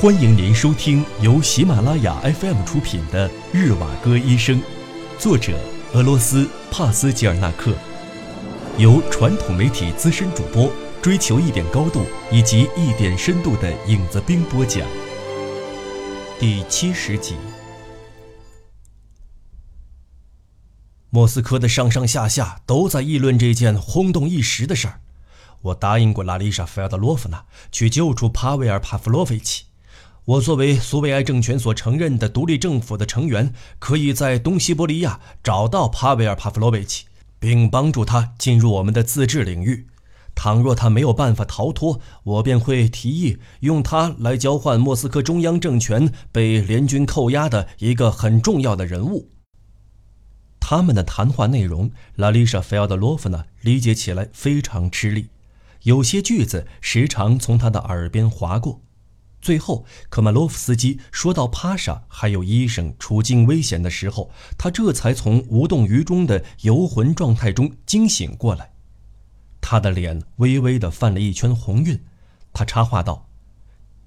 欢迎您收听由喜马拉雅 FM 出品的《日瓦戈医生》，作者俄罗斯帕斯吉尔纳克，由传统媒体资深主播追求一点高度以及一点深度的影子兵播讲。第七十集。莫斯科的上上下下都在议论这件轰动一时的事儿。我答应过拉丽莎·费尔德洛夫娜去救出帕维尔·帕夫洛维奇。我作为苏维埃政权所承认的独立政府的成员，可以在东西伯利亚找到帕维尔·帕夫洛维奇，并帮助他进入我们的自治领域。倘若他没有办法逃脱，我便会提议用他来交换莫斯科中央政权被联军扣押的一个很重要的人物。他们的谈话内容，拉丽莎·菲奥德洛夫娜理解起来非常吃力，有些句子时常从他的耳边划过。最后，科马洛夫斯基说到帕莎还有医生处境危险的时候，他这才从无动于衷的游魂状态中惊醒过来。他的脸微微的泛了一圈红晕，他插话道：“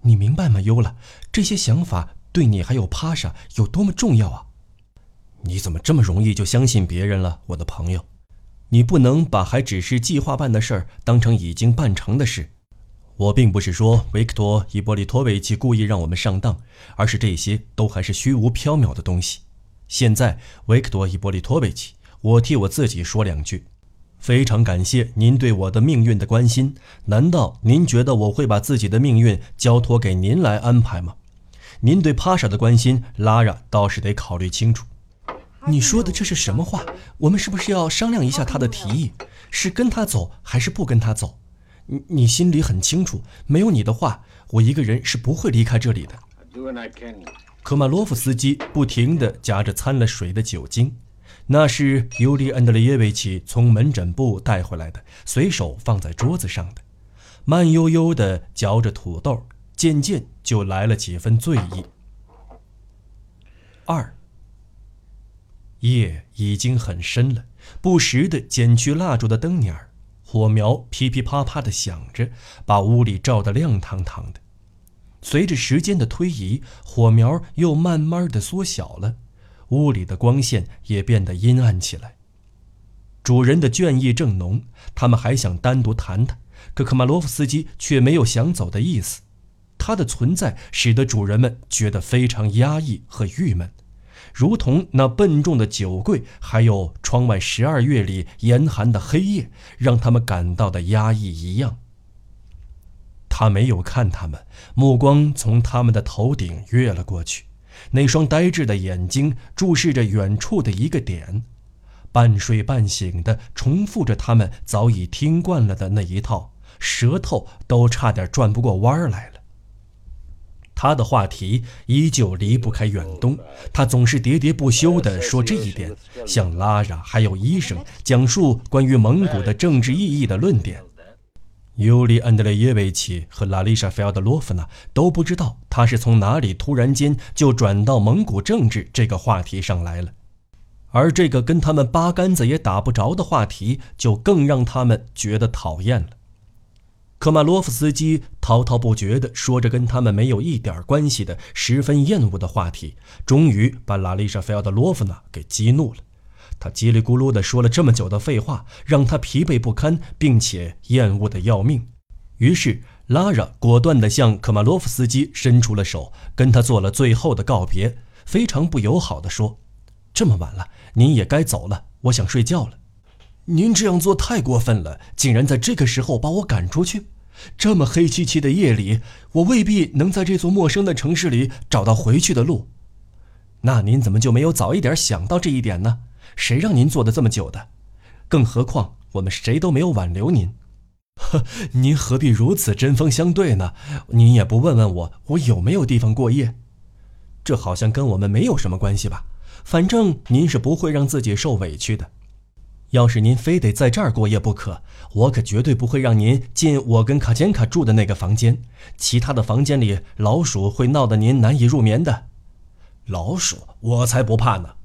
你明白吗，尤拉？这些想法对你还有帕莎有多么重要啊？你怎么这么容易就相信别人了，我的朋友？你不能把还只是计划办的事儿当成已经办成的事。”我并不是说维克多·伊波利托维奇故意让我们上当，而是这些都还是虚无缥缈的东西。现在，维克多·伊波利托维奇，我替我自己说两句：非常感谢您对我的命运的关心。难道您觉得我会把自己的命运交托给您来安排吗？您对帕莎的关心，拉拉倒是得考虑清楚。你说的这是什么话？我们是不是要商量一下他的提议？是跟他走，还是不跟他走？你你心里很清楚，没有你的话，我一个人是不会离开这里的。科马洛夫斯基不停地夹着掺了水的酒精，那是尤里安德烈耶维奇从门诊部带回来的，随手放在桌子上的。慢悠悠地嚼着土豆，渐渐就来了几分醉意。二，夜已经很深了，不时地剪去蜡烛的灯捻儿。火苗噼噼啪啪地响着，把屋里照得亮堂堂的。随着时间的推移，火苗又慢慢地缩小了，屋里的光线也变得阴暗起来。主人的倦意正浓，他们还想单独谈谈，可科马洛夫斯基却没有想走的意思。他的存在使得主人们觉得非常压抑和郁闷。如同那笨重的酒柜，还有窗外十二月里严寒的黑夜，让他们感到的压抑一样。他没有看他们，目光从他们的头顶越了过去，那双呆滞的眼睛注视着远处的一个点，半睡半醒的重复着他们早已听惯了的那一套，舌头都差点转不过弯来了。他的话题依旧离不开远东，他总是喋喋不休地说这一点，向拉拉还有医生讲述关于蒙古的政治意义的论点。尤里安德烈耶维奇和拉丽莎·菲奥德洛夫娜都不知道他是从哪里突然间就转到蒙古政治这个话题上来了，而这个跟他们八竿子也打不着的话题，就更让他们觉得讨厌了。科马洛夫斯基滔滔不绝地说着跟他们没有一点关系的、十分厌恶的话题，终于把拉丽莎·菲奥德洛夫娜给激怒了。他叽里咕噜地说了这么久的废话，让他疲惫不堪，并且厌恶的要命。于是，拉拉果断地向科马洛夫斯基伸出了手，跟他做了最后的告别，非常不友好地说：“这么晚了，您也该走了，我想睡觉了。您这样做太过分了，竟然在这个时候把我赶出去。”这么黑漆漆的夜里，我未必能在这座陌生的城市里找到回去的路。那您怎么就没有早一点想到这一点呢？谁让您坐的这么久的？更何况我们谁都没有挽留您。呵，您何必如此针锋相对呢？您也不问问我，我有没有地方过夜？这好像跟我们没有什么关系吧？反正您是不会让自己受委屈的。要是您非得在这儿过夜不可，我可绝对不会让您进我跟卡捷卡住的那个房间。其他的房间里，老鼠会闹得您难以入眠的。老鼠，我才不怕呢。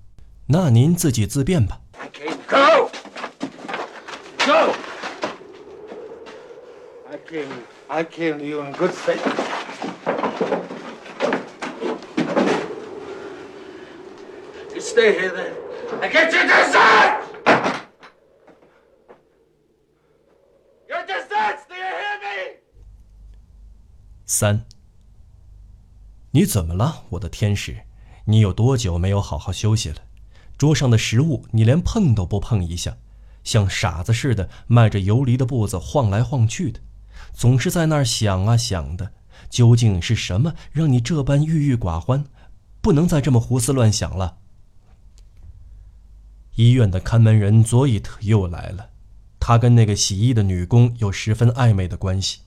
那您自己自便吧。Go, go. I can, I can in good s a t e stay here then. I. 三，你怎么了，我的天使？你有多久没有好好休息了？桌上的食物你连碰都不碰一下，像傻子似的迈着游离的步子晃来晃去的，总是在那儿想啊想的。究竟是什么让你这般郁郁寡欢？不能再这么胡思乱想了。医院的看门人佐伊特又来了，他跟那个洗衣的女工有十分暧昧的关系。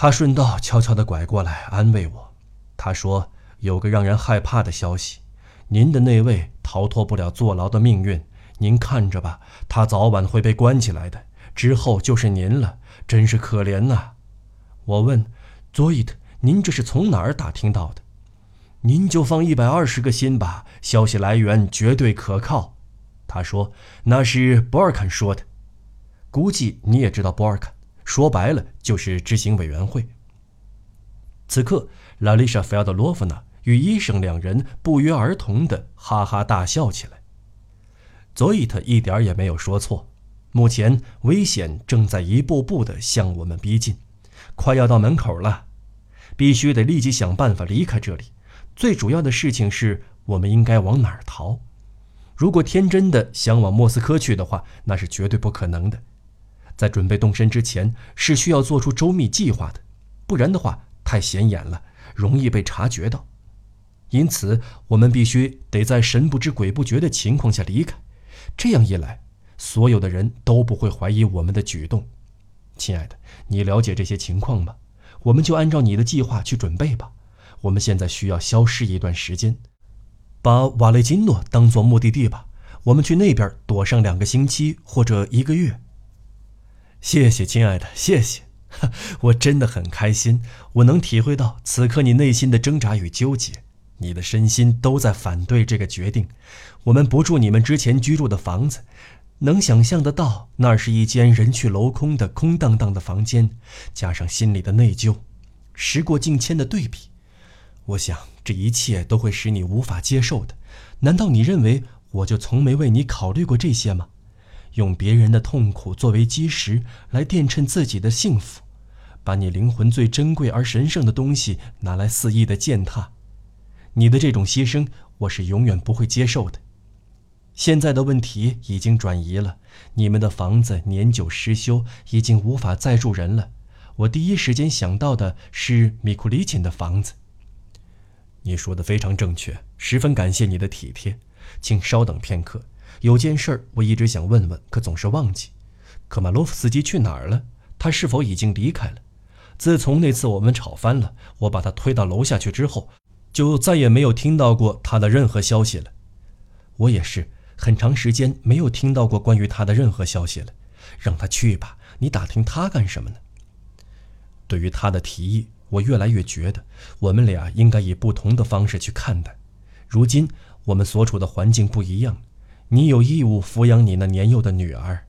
他顺道悄悄地拐过来安慰我，他说：“有个让人害怕的消息，您的那位逃脱不了坐牢的命运，您看着吧，他早晚会被关起来的。之后就是您了，真是可怜呐。”我问。佐伊特，您这是从哪儿打听到的？您就放一百二十个心吧，消息来源绝对可靠。他说那是博尔肯说的，估计你也知道博尔肯，说白了就是执行委员会。此刻，拉丽莎·菲奥德罗夫娜与医生两人不约而同地哈哈大笑起来。佐伊特一点也没有说错，目前危险正在一步步地向我们逼近。快要到门口了，必须得立即想办法离开这里。最主要的事情是我们应该往哪儿逃？如果天真的想往莫斯科去的话，那是绝对不可能的。在准备动身之前，是需要做出周密计划的，不然的话太显眼了，容易被察觉到。因此，我们必须得在神不知鬼不觉的情况下离开。这样一来，所有的人都不会怀疑我们的举动。亲爱的，你了解这些情况吗？我们就按照你的计划去准备吧。我们现在需要消失一段时间，把瓦雷金诺当做目的地吧。我们去那边躲上两个星期或者一个月。谢谢，亲爱的，谢谢。我真的很开心，我能体会到此刻你内心的挣扎与纠结。你的身心都在反对这个决定。我们不住你们之前居住的房子。能想象得到，那是一间人去楼空的空荡荡的房间，加上心里的内疚，时过境迁的对比，我想这一切都会使你无法接受的。难道你认为我就从没为你考虑过这些吗？用别人的痛苦作为基石来垫衬自己的幸福，把你灵魂最珍贵而神圣的东西拿来肆意的践踏，你的这种牺牲，我是永远不会接受的。现在的问题已经转移了，你们的房子年久失修，已经无法再住人了。我第一时间想到的是米库里琴的房子。你说的非常正确，十分感谢你的体贴。请稍等片刻，有件事儿我一直想问问，可总是忘记。科马洛夫斯基去哪儿了？他是否已经离开了？自从那次我们吵翻了，我把他推到楼下去之后，就再也没有听到过他的任何消息了。我也是。很长时间没有听到过关于他的任何消息了，让他去吧。你打听他干什么呢？对于他的提议，我越来越觉得我们俩应该以不同的方式去看待。如今我们所处的环境不一样，你有义务抚养你那年幼的女儿，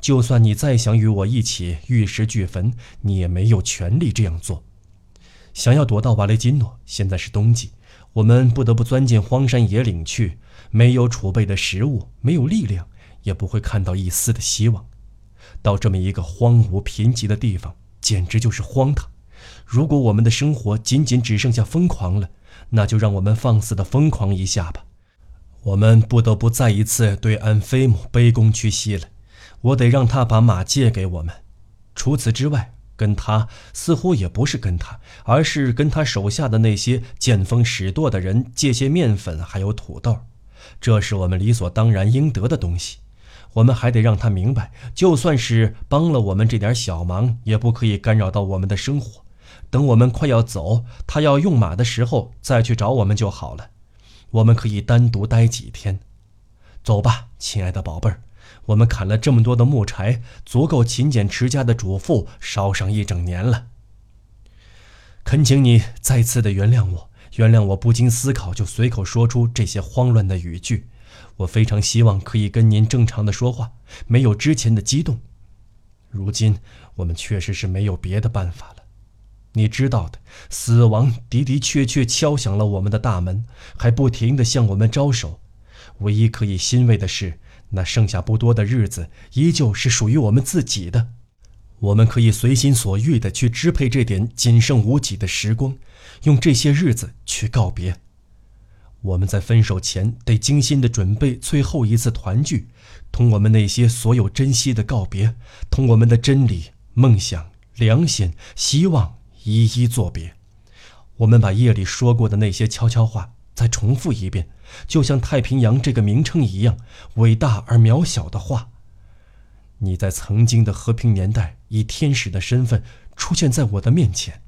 就算你再想与我一起玉石俱焚，你也没有权利这样做。想要躲到瓦雷金诺，现在是冬季，我们不得不钻进荒山野岭去。没有储备的食物，没有力量，也不会看到一丝的希望。到这么一个荒芜贫瘠的地方，简直就是荒唐。如果我们的生活仅仅只剩下疯狂了，那就让我们放肆的疯狂一下吧。我们不得不再一次对安菲姆卑躬屈膝了。我得让他把马借给我们。除此之外，跟他似乎也不是跟他，而是跟他手下的那些见风使舵的人借些面粉，还有土豆。这是我们理所当然应得的东西，我们还得让他明白，就算是帮了我们这点小忙，也不可以干扰到我们的生活。等我们快要走，他要用马的时候再去找我们就好了。我们可以单独待几天。走吧，亲爱的宝贝儿，我们砍了这么多的木柴，足够勤俭持家的主妇烧上一整年了。恳请你再次的原谅我。原谅我不经思考就随口说出这些慌乱的语句，我非常希望可以跟您正常的说话，没有之前的激动。如今我们确实是没有别的办法了。你知道的，死亡的的确确敲响了我们的大门，还不停地向我们招手。唯一可以欣慰的是，那剩下不多的日子依旧是属于我们自己的。我们可以随心所欲地去支配这点仅剩无几的时光，用这些日子去告别。我们在分手前得精心地准备最后一次团聚，同我们那些所有珍惜的告别，同我们的真理、梦想、良心、希望一一作别。我们把夜里说过的那些悄悄话再重复一遍，就像太平洋这个名称一样伟大而渺小的话。你在曾经的和平年代以天使的身份出现在我的面前，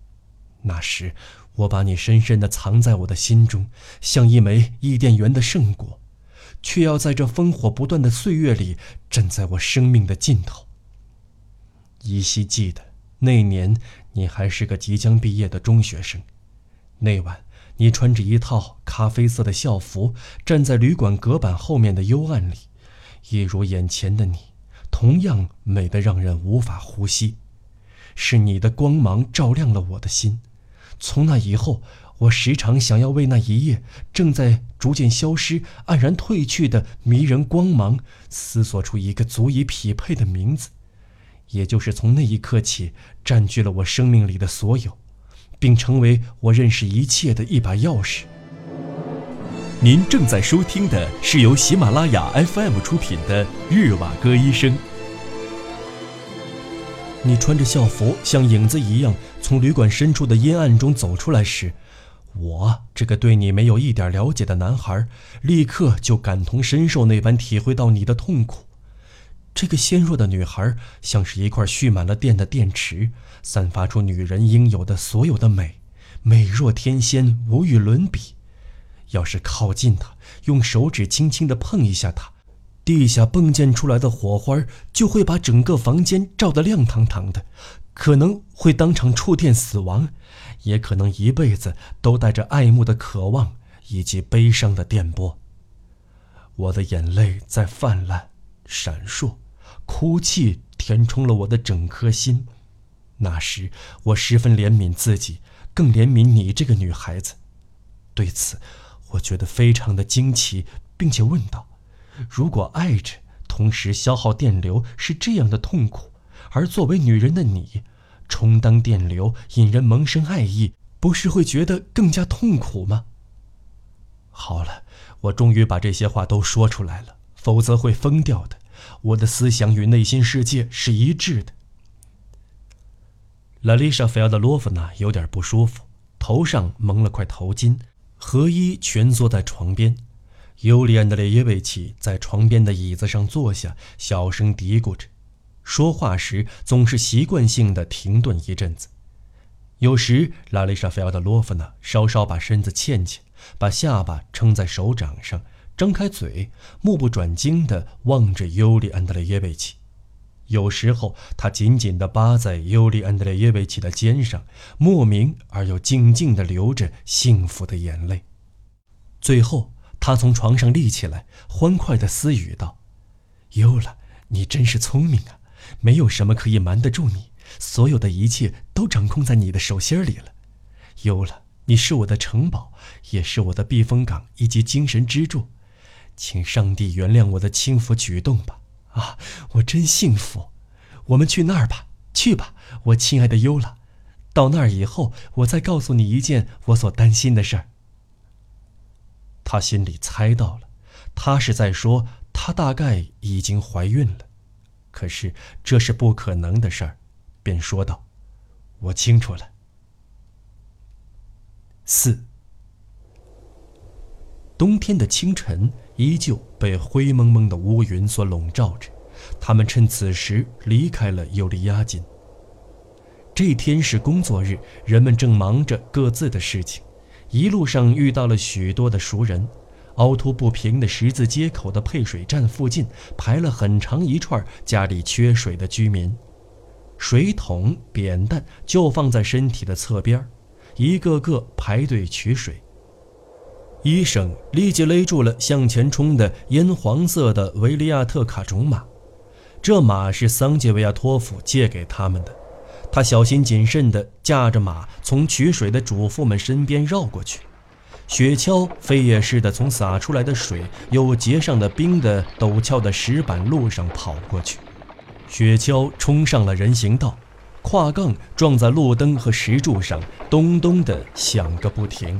那时。我把你深深地藏在我的心中，像一枚伊甸园的圣果，却要在这烽火不断的岁月里，站在我生命的尽头。依稀记得那年，你还是个即将毕业的中学生。那晚，你穿着一套咖啡色的校服，站在旅馆隔板后面的幽暗里，一如眼前的你，同样美得让人无法呼吸。是你的光芒照亮了我的心。从那以后，我时常想要为那一夜正在逐渐消失、黯然褪去的迷人光芒，思索出一个足以匹配的名字，也就是从那一刻起，占据了我生命里的所有，并成为我认识一切的一把钥匙。您正在收听的是由喜马拉雅 FM 出品的《日瓦戈医生》。你穿着校服，像影子一样从旅馆深处的阴暗中走出来时，我这个对你没有一点了解的男孩，立刻就感同身受那般体会到你的痛苦。这个纤弱的女孩像是一块蓄满了电的电池，散发出女人应有的所有的美，美若天仙，无与伦比。要是靠近她，用手指轻轻地碰一下她。地下迸溅出来的火花就会把整个房间照得亮堂堂的，可能会当场触电死亡，也可能一辈子都带着爱慕的渴望以及悲伤的电波。我的眼泪在泛滥、闪烁，哭泣填充了我的整颗心。那时我十分怜悯自己，更怜悯你这个女孩子。对此，我觉得非常的惊奇，并且问道。如果爱着，同时消耗电流是这样的痛苦，而作为女人的你，充当电流引人萌生爱意，不是会觉得更加痛苦吗？好了，我终于把这些话都说出来了，否则会疯掉的。我的思想与内心世界是一致的。拉丽莎·菲奥德洛夫娜有点不舒服，头上蒙了块头巾，合衣蜷缩在床边。尤里安德烈耶维奇在床边的椅子上坐下，小声嘀咕着，说话时总是习惯性的停顿一阵子。有时，拉丽莎·菲奥德洛夫娜稍稍把身子欠欠，把下巴撑在手掌上，张开嘴，目不转睛地望着尤里安德烈耶维奇；有时候，他紧紧地扒在尤里安德烈耶维奇的肩上，莫名而又静静地流着幸福的眼泪。最后。他从床上立起来，欢快地私语道：“尤拉，你真是聪明啊！没有什么可以瞒得住你，所有的一切都掌控在你的手心里了。尤拉，你是我的城堡，也是我的避风港以及精神支柱。请上帝原谅我的轻浮举动吧！啊，我真幸福！我们去那儿吧，去吧，我亲爱的尤拉。到那儿以后，我再告诉你一件我所担心的事儿。”他心里猜到了，他是在说她大概已经怀孕了，可是这是不可能的事儿，便说道：“我清楚了。”四。冬天的清晨依旧被灰蒙蒙的乌云所笼罩着，他们趁此时离开了尤利亚金。这天是工作日，人们正忙着各自的事情。一路上遇到了许多的熟人，凹凸不平的十字街口的配水站附近排了很长一串家里缺水的居民，水桶、扁担就放在身体的侧边，一个个排队取水。医生立即勒住了向前冲的烟黄色的维利亚特卡种马，这马是桑杰维亚托夫借给他们的。他小心谨慎地驾着马从取水的主妇们身边绕过去，雪橇飞也似的从洒出来的水又结上的冰的陡峭的石板路上跑过去。雪橇冲上了人行道，跨杠撞在路灯和石柱上，咚咚地响个不停。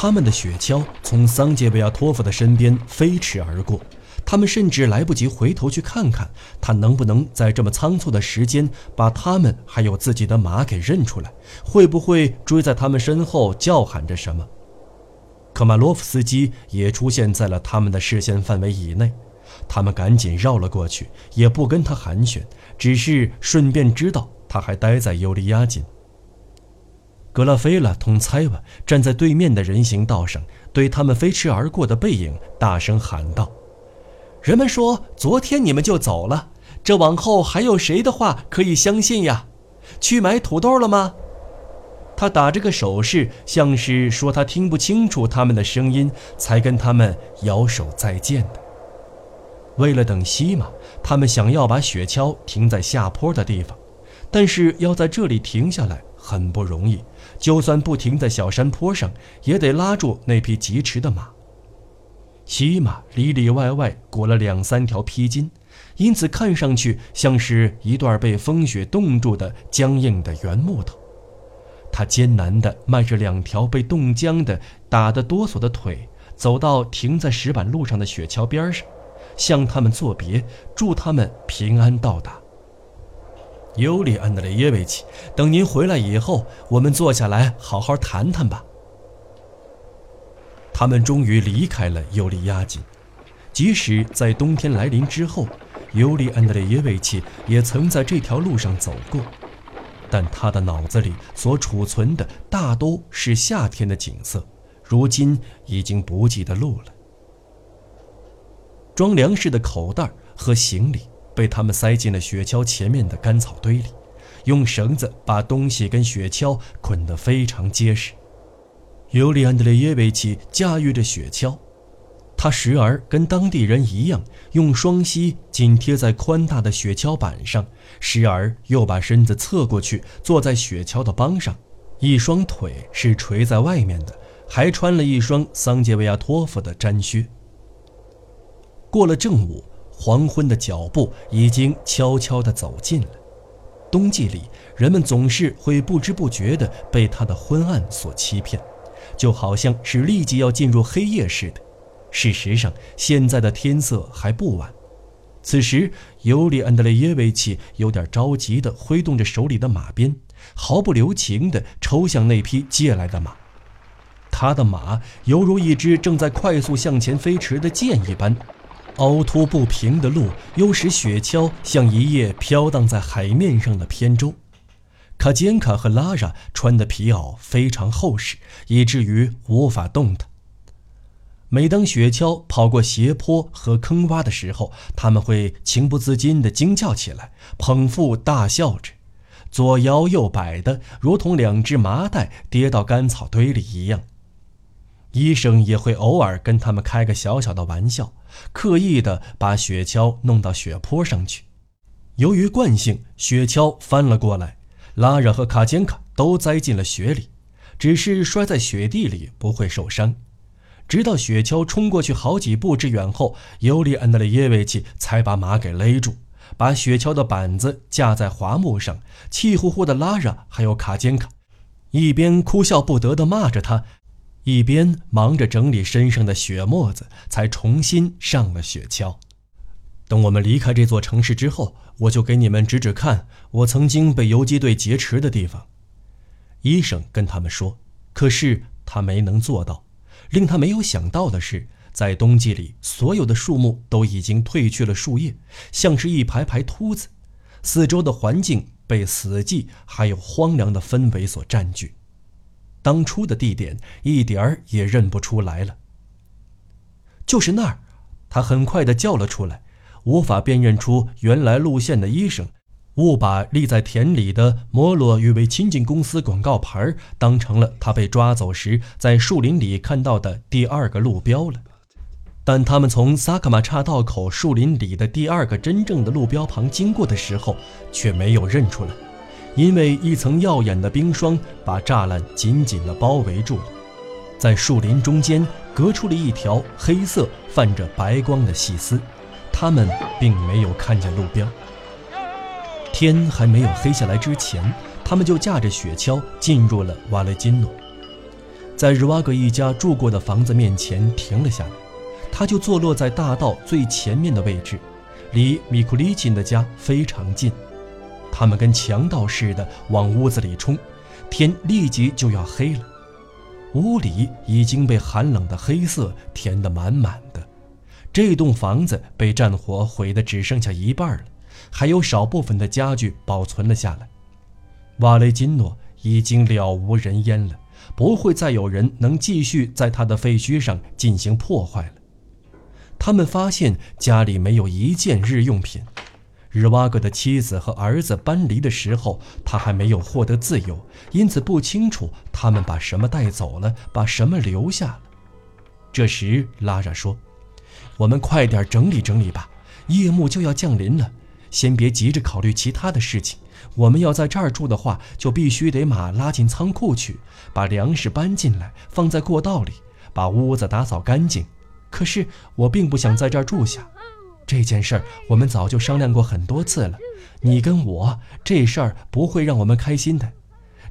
他们的雪橇从桑杰维亚托夫的身边飞驰而过。他们甚至来不及回头去看看他能不能在这么仓促的时间把他们还有自己的马给认出来，会不会追在他们身后叫喊着什么？科马洛夫斯基也出现在了他们的视线范围以内，他们赶紧绕了过去，也不跟他寒暄，只是顺便知道他还待在尤利亚金。格拉菲拉同猜瓦站在对面的人行道上，对他们飞驰而过的背影大声喊道。人们说：“昨天你们就走了，这往后还有谁的话可以相信呀？去买土豆了吗？”他打着个手势，像是说他听不清楚他们的声音，才跟他们摇手再见的。为了等西马，他们想要把雪橇停在下坡的地方，但是要在这里停下来很不容易，就算不停在小山坡上，也得拉住那匹疾驰的马。骑马里里外外裹了两三条披巾，因此看上去像是一段被风雪冻住的僵硬的圆木头。他艰难地迈着两条被冻僵的、打得哆嗦的腿，走到停在石板路上的雪橇边上，向他们作别，祝他们平安到达。尤里安德烈耶维奇，等您回来以后，我们坐下来好好谈谈吧。他们终于离开了尤里亚金，即使在冬天来临之后，尤里安德烈耶维奇也曾在这条路上走过，但他的脑子里所储存的大都是夏天的景色，如今已经不记得路了。装粮食的口袋和行李被他们塞进了雪橇前面的干草堆里，用绳子把东西跟雪橇捆得非常结实。尤里安德烈耶维奇驾驭着雪橇，他时而跟当地人一样，用双膝紧贴在宽大的雪橇板上，时而又把身子侧过去坐在雪橇的帮上，一双腿是垂在外面的，还穿了一双桑杰维亚托夫的毡靴。过了正午，黄昏的脚步已经悄悄地走近了。冬季里，人们总是会不知不觉地被他的昏暗所欺骗。就好像是立即要进入黑夜似的。事实上，现在的天色还不晚。此时，尤里安德烈耶维奇有点着急地挥动着手里的马鞭，毫不留情地抽向那匹借来的马。他的马犹如一只正在快速向前飞驰的箭一般，凹凸不平的路又使雪橇像一叶飘荡在海面上的扁舟。卡坚卡和拉拉穿的皮袄非常厚实，以至于无法动弹。每当雪橇跑过斜坡和坑洼的时候，他们会情不自禁地惊叫起来，捧腹大笑着，左摇右摆的，如同两只麻袋跌到干草堆里一样。医生也会偶尔跟他们开个小小的玩笑，刻意地把雪橇弄到雪坡上去。由于惯性，雪橇翻了过来。拉热和卡坚卡都栽进了雪里，只是摔在雪地里不会受伤。直到雪橇冲过去好几步之远后，尤里安德烈耶维奇才把马给勒住，把雪橇的板子架在滑木上。气呼呼的拉热还有卡坚卡，一边哭笑不得地骂着他，一边忙着整理身上的血沫子，才重新上了雪橇。等我们离开这座城市之后，我就给你们指指看我曾经被游击队劫持的地方。医生跟他们说，可是他没能做到。令他没有想到的是，在冬季里，所有的树木都已经褪去了树叶，像是一排排秃子。四周的环境被死寂还有荒凉的氛围所占据，当初的地点一点儿也认不出来了。就是那儿，他很快地叫了出来。无法辨认出原来路线的医生，误把立在田里的摩洛与为亲近公司广告牌当成了他被抓走时在树林里看到的第二个路标了。但他们从萨克马岔道口树林里的第二个真正的路标旁经过的时候，却没有认出来，因为一层耀眼的冰霜把栅栏紧紧地包围住了，在树林中间隔出了一条黑色泛着白光的细丝，他们并没有看见路标。天还没有黑下来之前，他们就驾着雪橇进入了瓦雷金诺，在日瓦格一家住过的房子面前停了下来，他就坐落在大道最前面的位置，离米库里钦的家非常近。他们跟强盗似的往屋子里冲，天立即就要黑了。屋里已经被寒冷的黑色填得满满的。这栋房子被战火毁得只剩下一半了，还有少部分的家具保存了下来。瓦雷金诺已经了无人烟了，不会再有人能继续在他的废墟上进行破坏了。他们发现家里没有一件日用品。日瓦格的妻子和儿子搬离的时候，他还没有获得自由，因此不清楚他们把什么带走了，把什么留下了。这时，拉扎说：“我们快点整理整理吧，夜幕就要降临了。先别急着考虑其他的事情。我们要在这儿住的话，就必须得马拉进仓库去，把粮食搬进来，放在过道里，把屋子打扫干净。可是我并不想在这儿住下。”这件事儿我们早就商量过很多次了，你跟我这事儿不会让我们开心的。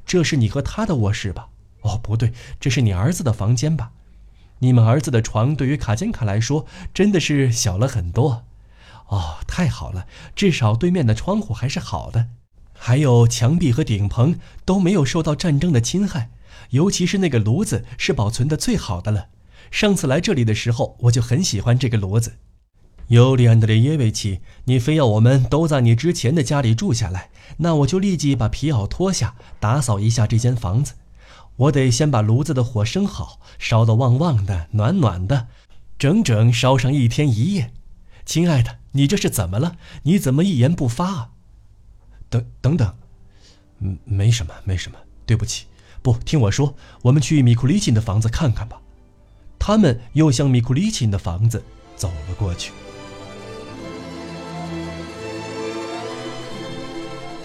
这是你和他的卧室吧？哦，不对，这是你儿子的房间吧？你们儿子的床对于卡金卡来说真的是小了很多。哦，太好了，至少对面的窗户还是好的，还有墙壁和顶棚都没有受到战争的侵害，尤其是那个炉子是保存的最好的了。上次来这里的时候，我就很喜欢这个炉子。尤里安德烈耶维奇，你非要我们都在你之前的家里住下来，那我就立即把皮袄脱下，打扫一下这间房子。我得先把炉子的火生好，烧得旺旺的、暖暖的，整整烧上一天一夜。亲爱的，你这是怎么了？你怎么一言不发啊？等等等，嗯，没什么，没什么，对不起。不，听我说，我们去米库里钦的房子看看吧。他们又向米库里钦的房子走了过去。